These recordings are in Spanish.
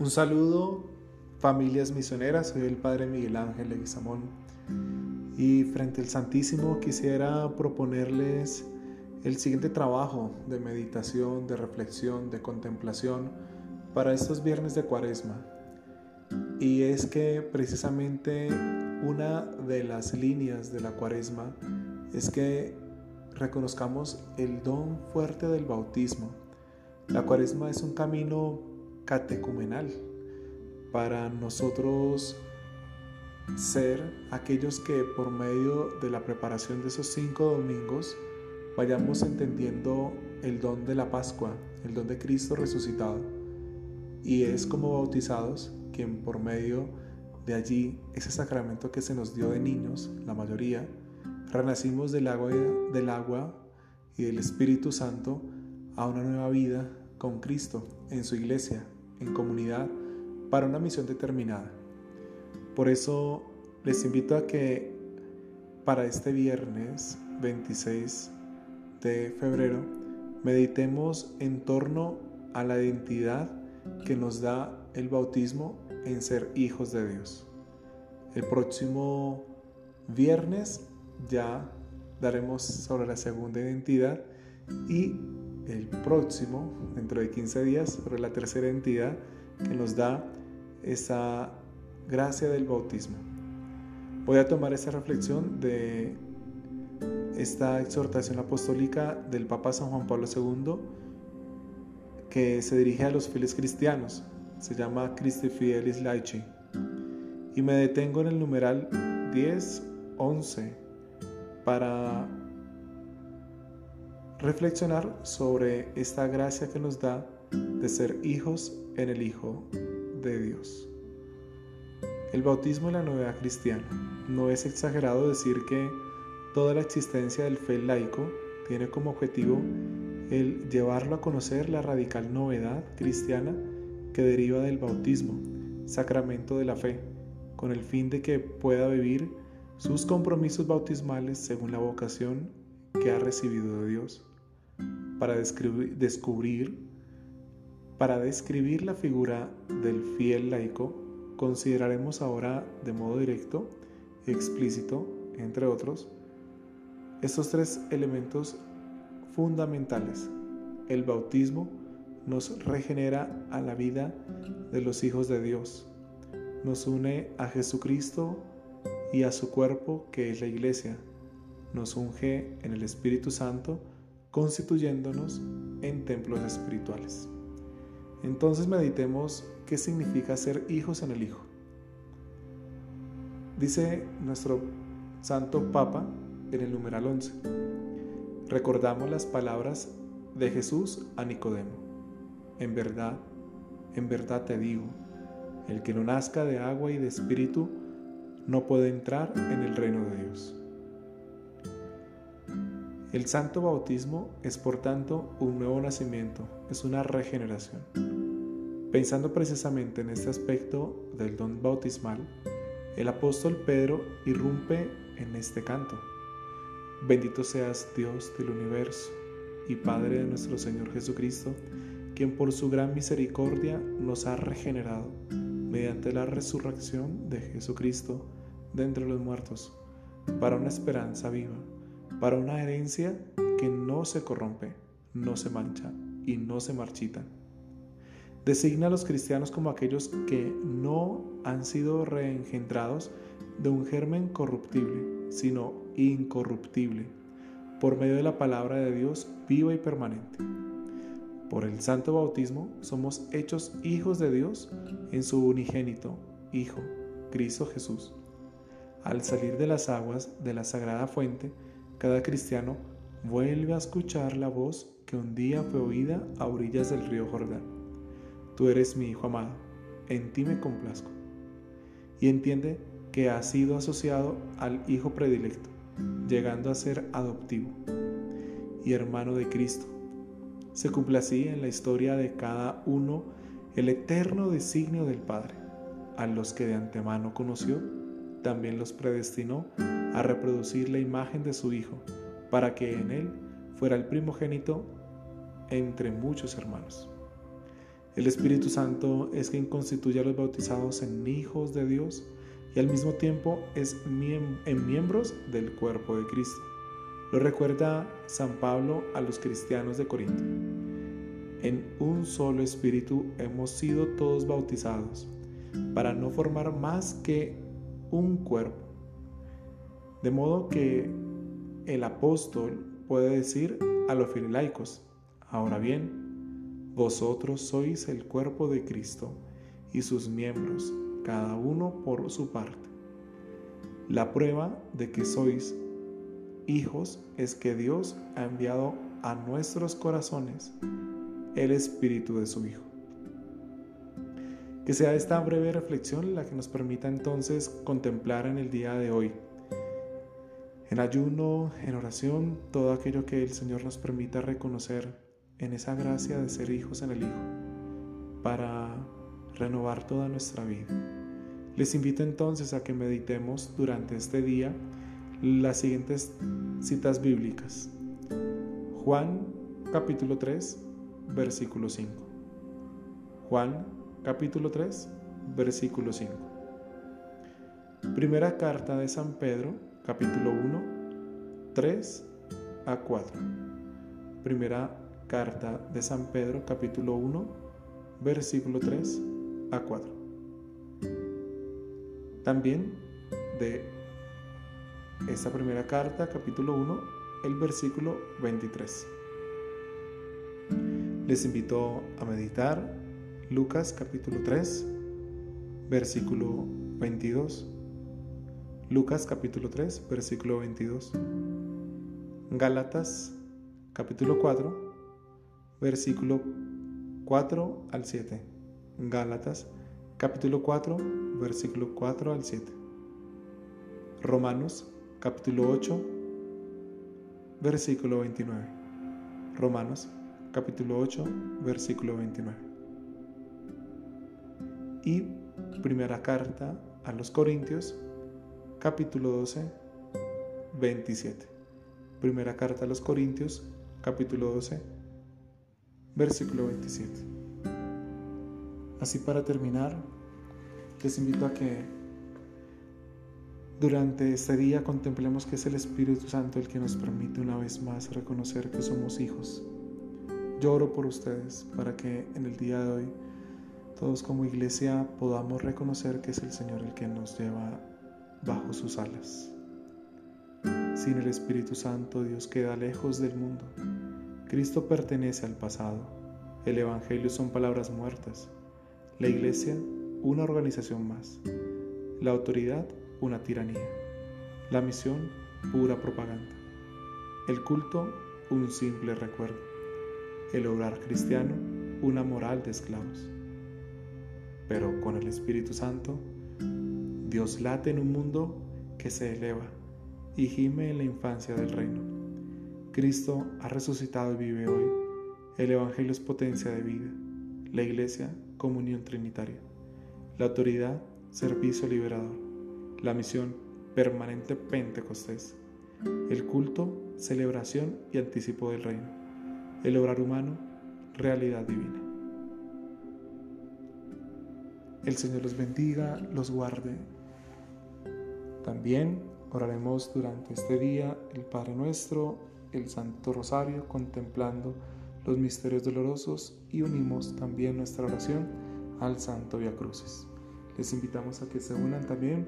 Un saludo, familias misioneras, soy el Padre Miguel Ángel Leguizamón y frente al Santísimo quisiera proponerles el siguiente trabajo de meditación, de reflexión, de contemplación para estos viernes de cuaresma. Y es que precisamente una de las líneas de la cuaresma es que reconozcamos el don fuerte del bautismo. La cuaresma es un camino catecumenal para nosotros ser aquellos que por medio de la preparación de esos cinco domingos vayamos entendiendo el don de la Pascua, el don de Cristo resucitado. Y es como bautizados quien por medio de allí, ese sacramento que se nos dio de niños, la mayoría, renacimos del agua, del agua y del Espíritu Santo a una nueva vida con Cristo en su iglesia, en comunidad para una misión determinada. Por eso les invito a que para este viernes 26 de febrero meditemos en torno a la identidad que nos da el bautismo en ser hijos de Dios. El próximo viernes ya daremos sobre la segunda identidad y el próximo, dentro de 15 días, sobre la tercera entidad que nos da esa gracia del bautismo. Voy a tomar esta reflexión de esta exhortación apostólica del Papa San Juan Pablo II que se dirige a los fieles cristianos. Se llama Christi Fidelis Laici. Y me detengo en el numeral 10, 11 para reflexionar sobre esta gracia que nos da de ser hijos en el Hijo de Dios. El bautismo en la novedad cristiana. No es exagerado decir que toda la existencia del fe laico tiene como objetivo el llevarlo a conocer la radical novedad cristiana que deriva del bautismo, sacramento de la fe, con el fin de que pueda vivir sus compromisos bautismales según la vocación que ha recibido de Dios para descubrir, para describir la figura del fiel laico, consideraremos ahora de modo directo, explícito, entre otros, estos tres elementos fundamentales. El bautismo nos regenera a la vida de los hijos de Dios, nos une a Jesucristo y a su cuerpo que es la iglesia, nos unge en el Espíritu Santo, constituyéndonos en templos espirituales. Entonces meditemos qué significa ser hijos en el Hijo. Dice nuestro Santo Papa en el numeral 11. Recordamos las palabras de Jesús a Nicodemo. En verdad, en verdad te digo, el que no nazca de agua y de espíritu no puede entrar en el reino de Dios. El santo bautismo es por tanto un nuevo nacimiento, es una regeneración. Pensando precisamente en este aspecto del don bautismal, el apóstol Pedro irrumpe en este canto. Bendito seas Dios del universo y Padre de nuestro Señor Jesucristo, quien por su gran misericordia nos ha regenerado mediante la resurrección de Jesucristo de entre los muertos, para una esperanza viva para una herencia que no se corrompe, no se mancha y no se marchita. Designa a los cristianos como aquellos que no han sido reengendrados de un germen corruptible, sino incorruptible, por medio de la palabra de Dios viva y permanente. Por el santo bautismo somos hechos hijos de Dios en su unigénito, Hijo, Cristo Jesús. Al salir de las aguas de la sagrada fuente, cada cristiano vuelve a escuchar la voz que un día fue oída a orillas del río Jordán. Tú eres mi Hijo amado, en ti me complazco. Y entiende que ha sido asociado al Hijo predilecto, llegando a ser adoptivo y hermano de Cristo. Se cumple así en la historia de cada uno el eterno designio del Padre. A los que de antemano conoció, también los predestinó a reproducir la imagen de su Hijo, para que en él fuera el primogénito entre muchos hermanos. El Espíritu Santo es quien constituye a los bautizados en hijos de Dios y al mismo tiempo es en miembros del cuerpo de Cristo. Lo recuerda San Pablo a los cristianos de Corinto. En un solo espíritu hemos sido todos bautizados para no formar más que un cuerpo. De modo que el apóstol puede decir a los fililaicos, ahora bien, vosotros sois el cuerpo de Cristo y sus miembros, cada uno por su parte. La prueba de que sois hijos es que Dios ha enviado a nuestros corazones el Espíritu de su Hijo. Que sea esta breve reflexión la que nos permita entonces contemplar en el día de hoy, en ayuno, en oración, todo aquello que el Señor nos permita reconocer en esa gracia de ser hijos en el Hijo, para renovar toda nuestra vida. Les invito entonces a que meditemos durante este día las siguientes citas bíblicas. Juan capítulo 3, versículo 5. Juan capítulo 3, versículo 5. Primera carta de San Pedro, capítulo 1, 3 a 4. Primera carta de San Pedro, capítulo 1, versículo 3 a 4. También de esta primera carta, capítulo 1, el versículo 23. Les invito a meditar Lucas capítulo 3, versículo 22. Lucas capítulo 3, versículo 22. Gálatas capítulo 4, versículo 4 al 7. Gálatas capítulo 4, versículo 4 al 7. Romanos capítulo 8, versículo 29. Romanos capítulo 8, versículo 29. Y primera carta a los Corintios, capítulo 12, 27. Primera carta a los Corintios, capítulo 12, versículo 27. Así para terminar, les invito a que durante este día contemplemos que es el Espíritu Santo el que nos permite una vez más reconocer que somos hijos. Lloro por ustedes para que en el día de hoy todos como iglesia podamos reconocer que es el Señor el que nos lleva bajo sus alas. Sin el Espíritu Santo Dios queda lejos del mundo. Cristo pertenece al pasado. El Evangelio son palabras muertas. La iglesia, una organización más. La autoridad, una tiranía. La misión, pura propaganda. El culto, un simple recuerdo. El obrar cristiano, una moral de esclavos. Pero con el Espíritu Santo, Dios late en un mundo que se eleva y gime en la infancia del reino. Cristo ha resucitado y vive hoy. El Evangelio es potencia de vida. La Iglesia, comunión trinitaria. La autoridad, servicio liberador la misión permanente Pentecostés, el culto, celebración y anticipo del reino, el obrar humano, realidad divina. El Señor los bendiga, los guarde. También oraremos durante este día el Padre Nuestro, el Santo Rosario, contemplando los misterios dolorosos y unimos también nuestra oración al Santo Via Crucis. Les invitamos a que se unan también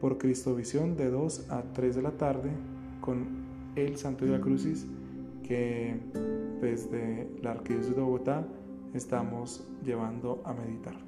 por Cristo Visión de 2 a 3 de la tarde con el Santo Via Crucis que desde la Arquidiócesis de Bogotá estamos llevando a meditar.